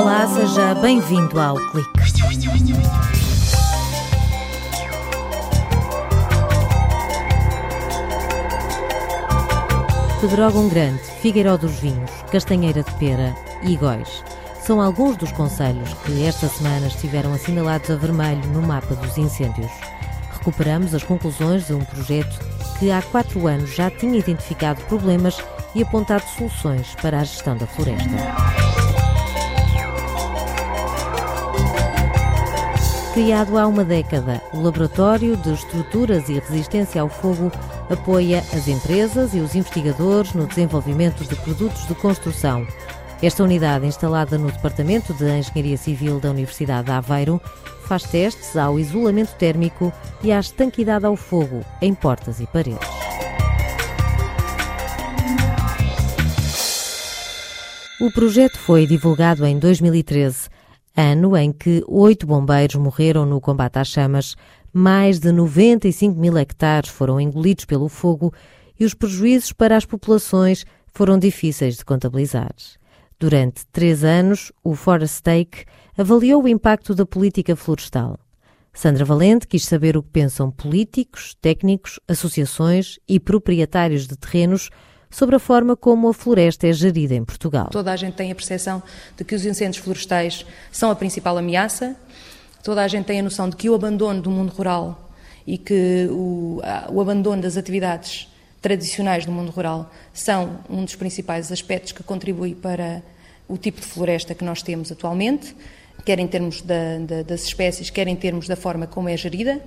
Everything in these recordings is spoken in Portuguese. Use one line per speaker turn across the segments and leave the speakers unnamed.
Olá, seja bem-vindo ao Clique. Pedrógão Grande, Figueiró dos Vinhos, Castanheira de Pera e Góis são alguns dos conselhos que esta semana estiveram assinalados a vermelho no mapa dos incêndios. Recuperamos as conclusões de um projeto que há quatro anos já tinha identificado problemas e apontado soluções para a gestão da floresta. Criado há uma década, o Laboratório de Estruturas e Resistência ao Fogo apoia as empresas e os investigadores no desenvolvimento de produtos de construção. Esta unidade, instalada no Departamento de Engenharia Civil da Universidade de Aveiro, faz testes ao isolamento térmico e à estanquidade ao fogo em portas e paredes. O projeto foi divulgado em 2013, ano em que oito bombeiros morreram no combate às chamas, mais de 95 mil hectares foram engolidos pelo fogo e os prejuízos para as populações foram difíceis de contabilizar. Durante três anos, o Forestake avaliou o impacto da política florestal. Sandra Valente quis saber o que pensam políticos, técnicos, associações e proprietários de terrenos sobre a forma como a floresta é gerida em Portugal.
Toda a gente tem a percepção de que os incêndios florestais são a principal ameaça, toda a gente tem a noção de que o abandono do mundo rural e que o, o abandono das atividades tradicionais do mundo rural são um dos principais aspectos que contribui para o tipo de floresta que nós temos atualmente, quer em termos da, da, das espécies, quer em termos da forma como é gerida.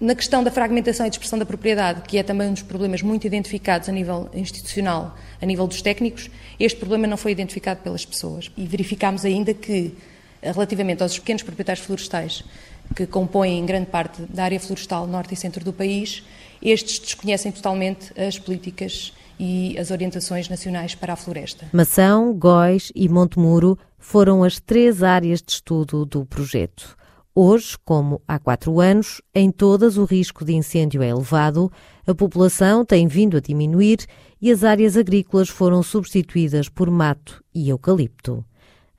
Na questão da fragmentação e dispersão da propriedade, que é também um dos problemas muito identificados a nível institucional, a nível dos técnicos, este problema não foi identificado pelas pessoas. E verificámos ainda que, relativamente aos pequenos proprietários florestais, que compõem grande parte da área florestal norte e centro do país, estes desconhecem totalmente as políticas e as orientações nacionais para a floresta.
Mação, Góis e Montemuro foram as três áreas de estudo do projeto. Hoje, como há quatro anos, em todas o risco de incêndio é elevado, a população tem vindo a diminuir e as áreas agrícolas foram substituídas por mato e eucalipto.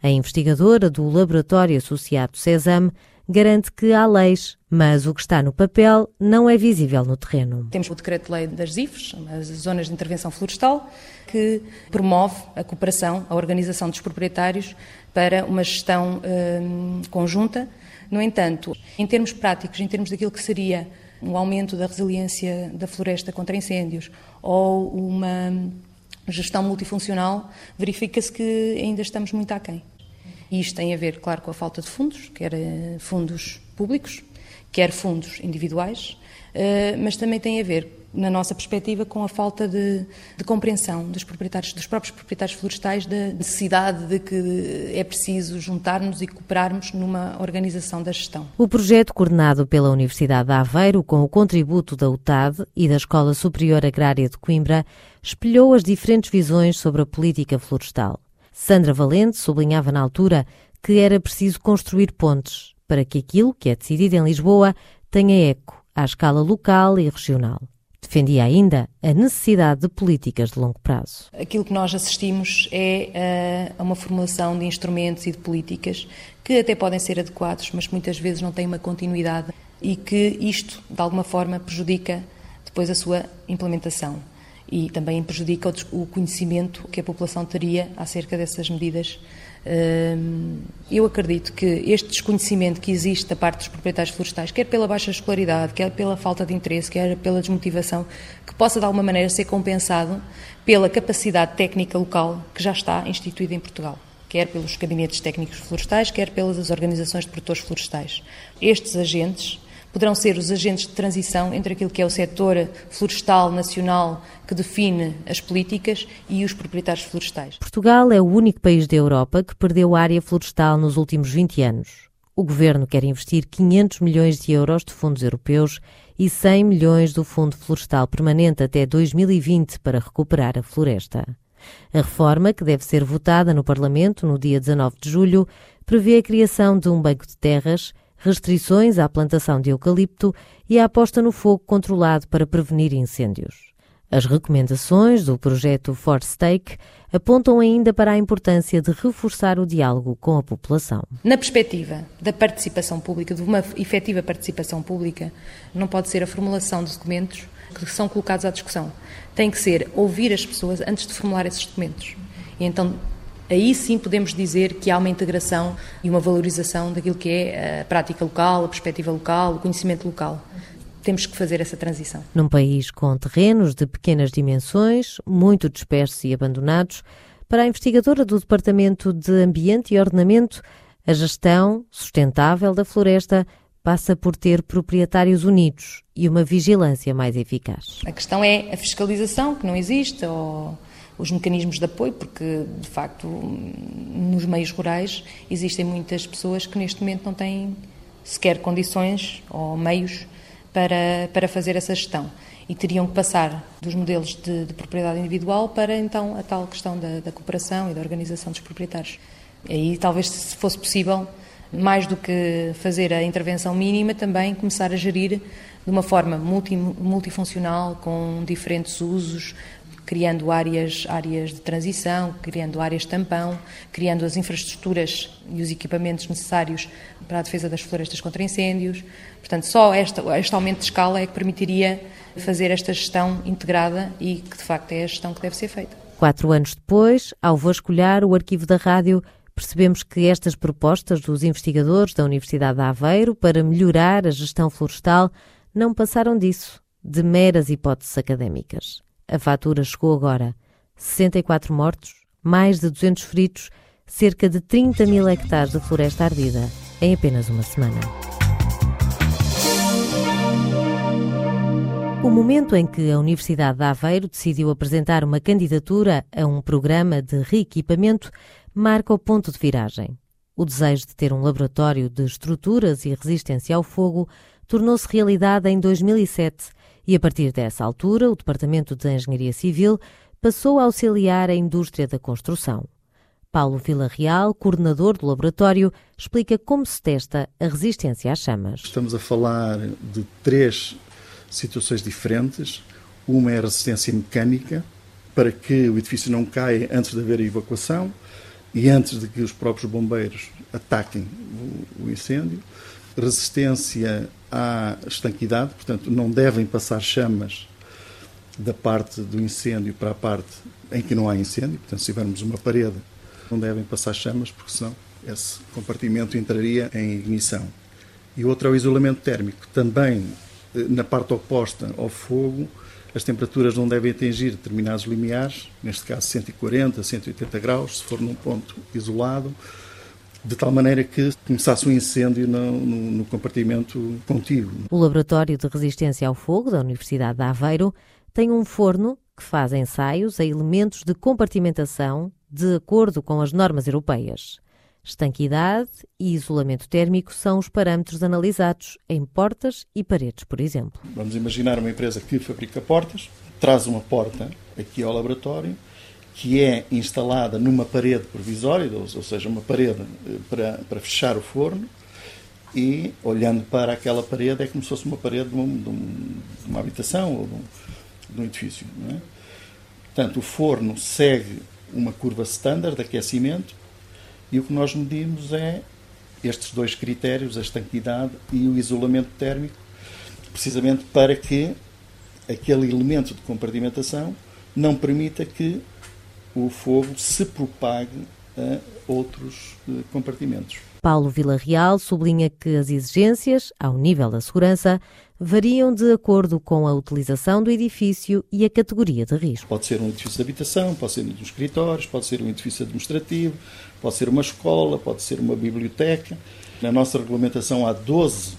A investigadora do Laboratório Associado CESAM garante que há leis, mas o que está no papel não é visível no terreno.
Temos o Decreto-Lei das ZIFs, as Zonas de Intervenção Florestal, que promove a cooperação, a organização dos proprietários para uma gestão hum, conjunta. No entanto, em termos práticos, em termos daquilo que seria um aumento da resiliência da floresta contra incêndios ou uma gestão multifuncional, verifica-se que ainda estamos muito aquém. E isto tem a ver, claro, com a falta de fundos, quer eh, fundos públicos, quer fundos individuais, eh, mas também tem a ver, na nossa perspectiva, com a falta de, de, compreensão dos dos próprios proprietários florestais, da necessidade de que é preciso juntar-nos e cooperarmos numa organização da gestão.
O projeto, coordenado pela Universidade de Aveiro, com o contributo da UTAD e da Escola Superior Agrária de Coimbra, espelhou as diferentes visões sobre a política florestal. Sandra Valente sublinhava na altura que era preciso construir pontes para que aquilo que é decidido em Lisboa tenha eco à escala local e regional. Defendia ainda a necessidade de políticas de longo prazo.
Aquilo que nós assistimos é eh, a uma formulação de instrumentos e de políticas que até podem ser adequados, mas muitas vezes não têm uma continuidade e que isto, de alguma forma, prejudica depois a sua implementação e também prejudica o conhecimento que a população teria acerca dessas medidas. Hum, eu acredito que este desconhecimento que existe da parte dos proprietários florestais, quer pela baixa escolaridade, quer pela falta de interesse, quer pela desmotivação, que possa de alguma maneira ser compensado pela capacidade técnica local que já está instituída em Portugal quer pelos gabinetes técnicos florestais, quer pelas organizações de produtores florestais. Estes agentes poderão ser os agentes de transição entre aquilo que é o setor florestal nacional que define as políticas e os proprietários florestais.
Portugal é o único país da Europa que perdeu área florestal nos últimos 20 anos. O governo quer investir 500 milhões de euros de fundos europeus e 100 milhões do Fundo Florestal Permanente até 2020 para recuperar a floresta. A reforma, que deve ser votada no Parlamento no dia 19 de julho, prevê a criação de um banco de terras restrições à plantação de eucalipto e a aposta no fogo controlado para prevenir incêndios. As recomendações do projeto Forstake apontam ainda para a importância de reforçar o diálogo com a população.
Na perspectiva da participação pública, de uma efetiva participação pública, não pode ser a formulação de documentos que são colocados à discussão. Tem que ser ouvir as pessoas antes de formular esses documentos. E então aí sim podemos dizer que há uma integração e uma valorização daquilo que é a prática local, a perspectiva local, o conhecimento local. Temos que fazer essa transição.
Num país com terrenos de pequenas dimensões, muito dispersos e abandonados, para a investigadora do Departamento de Ambiente e Ordenamento, a gestão sustentável da floresta passa por ter proprietários unidos e uma vigilância mais eficaz.
A questão é a fiscalização, que não existe, ou os mecanismos de apoio, porque de facto nos meios rurais existem muitas pessoas que neste momento não têm sequer condições ou meios para, para fazer essa gestão e teriam que passar dos modelos de, de propriedade individual para então a tal questão da, da cooperação e da organização dos proprietários. Aí talvez se fosse possível mais do que fazer a intervenção mínima, também começar a gerir de uma forma multi, multifuncional, com diferentes usos, criando áreas, áreas de transição, criando áreas tampão, criando as infraestruturas e os equipamentos necessários para a defesa das florestas contra incêndios. Portanto, só esta, este aumento de escala é que permitiria fazer esta gestão integrada e que, de facto, é a gestão que deve ser feita.
Quatro anos depois, ao vasculhar o arquivo da rádio, percebemos que estas propostas dos investigadores da Universidade de Aveiro para melhorar a gestão florestal não passaram disso, de meras hipóteses académicas. A fatura chegou agora. 64 mortos, mais de 200 feridos, cerca de 30 mil hectares de floresta ardida em apenas uma semana. O momento em que a Universidade de Aveiro decidiu apresentar uma candidatura a um programa de reequipamento marca o ponto de viragem. O desejo de ter um laboratório de estruturas e resistência ao fogo tornou-se realidade em 2007 e a partir dessa altura o Departamento de Engenharia Civil passou a auxiliar a indústria da construção. Paulo Villarreal, coordenador do laboratório, explica como se testa a resistência às chamas.
Estamos a falar de três situações diferentes. Uma é a resistência mecânica, para que o edifício não caia antes de haver a evacuação e antes de que os próprios bombeiros ataquem o, incêndio. Resistência à estanquidade, portanto, não devem passar chamas da parte do incêndio para a parte em que não há incêndio. Portanto, se tivermos uma parede, não devem passar chamas, porque senão esse compartimento entraria em ignição. E outro é o isolamento térmico. Também eh, na parte oposta ao fogo, as temperaturas não devem atingir determinados limiares, neste caso 140, 180 graus, se for num ponto isolado, de tal maneira que começasse um incêndio no, no, no compartimento contíguo.
O Laboratório de Resistência ao Fogo da Universidade de Aveiro tem um forno que faz ensaios a elementos de compartimentação de acordo com as normas europeias. Estanquidade e isolamento térmico são os parâmetros analisados em portas e paredes, por exemplo.
Vamos imaginar uma empresa que fabrica portas, traz uma porta aqui ao laboratório que é instalada numa parede provisória, ou seja, uma parede eh, para, para fechar o forno, e olhando para aquela parede é como se fosse uma parede de, um, de, um, de uma habitação ou de um, de um edifício. É? Portanto, o forno segue uma curva standard de aquecimento e o que nós medimos é estes dois critérios, a estanquidade e o isolamento térmico, precisamente para que aquele elemento de compartimentação não permita que o fogo se propague a outros eh, compartimentos.
Paulo Villarreal sublinha que as exigências, ao nível da segurança, variam de acordo com a utilização do edifício e a categoria de risco.
Pode ser um edifício de habitação, pode ser um escritórios, pode ser um edifício administrativo, pode ser uma escola, pode ser uma biblioteca. Na nossa regulamentação há 12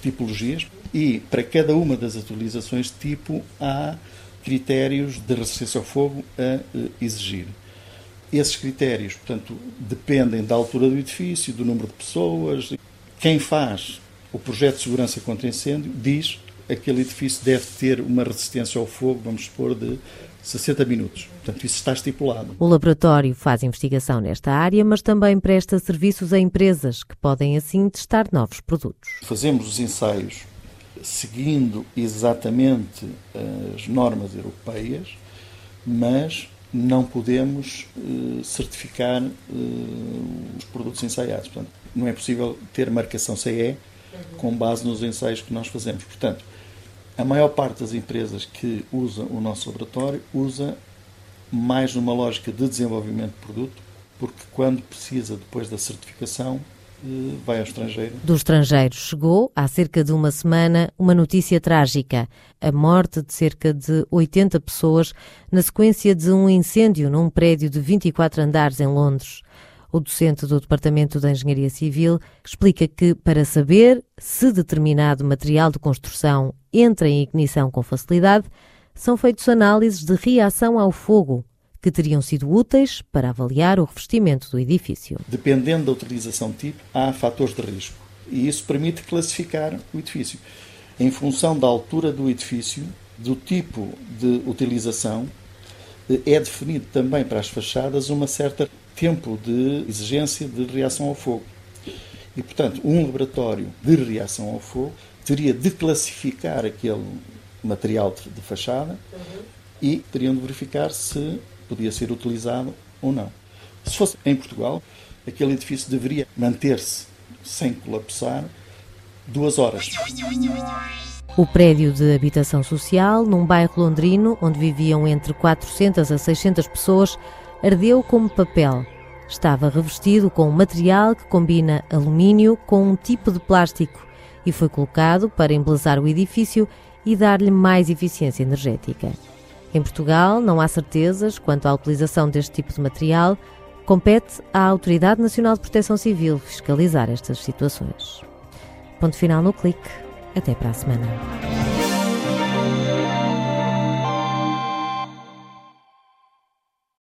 tipologias e para cada uma das atualizações de tipo há critérios de resistência ao fogo a eh, exigir. Esses critérios, portanto, dependem da altura do edifício, do número de pessoas. Quem faz o projeto de segurança contra incêndio diz que aquele edifício deve ter uma resistência ao fogo, vamos supor, de 60 minutos. Portanto, isso está estipulado.
O laboratório faz investigação nesta área, mas também presta serviços a empresas que podem, assim, testar novos produtos.
Fazemos os ensaios seguindo exatamente as normas europeias, mas não podemos uh, certificar uh, os produtos ensaiados. Portanto, não é possível ter marcação CE com base nos ensaios que nós fazemos. Portanto, a maior parte das empresas que usam o nosso laboratório usa mais numa lógica de desenvolvimento de produto, porque quando precisa depois da certificação, eh, vai ao estrangeiro.
Do estrangeiro chegou, há cerca de uma semana, uma notícia trágica: a morte de cerca de 80 pessoas na sequência de um incêndio num prédio de 24 andares em Londres. O docente do Departamento de Engenharia Civil explica que, para saber se determinado material de construção entra em ignição com facilidade, são feitos análises de reação ao fogo que teriam sido úteis para avaliar o revestimento do edifício.
Dependendo da utilização tipo, há fatores de risco e isso permite classificar o edifício. Em função da altura do edifício, do tipo de utilização, é definido também para as fachadas uma certa tempo de exigência de reação ao fogo. E, portanto, um laboratório de reação ao fogo teria de classificar aquele material de fachada e teriam de verificar se podia ser utilizado ou não. Se fosse em Portugal, aquele edifício deveria manter-se sem colapsar duas horas.
O prédio de habitação social, num bairro londrino onde viviam entre 400 a 600 pessoas, ardeu como papel. Estava revestido com um material que combina alumínio com um tipo de plástico e foi colocado para embelezar o edifício e dar-lhe mais eficiência energética. Em Portugal, não há certezas quanto à utilização deste tipo de material. Compete à Autoridade Nacional de Proteção Civil fiscalizar estas situações. Ponto final no clique. Até para a semana.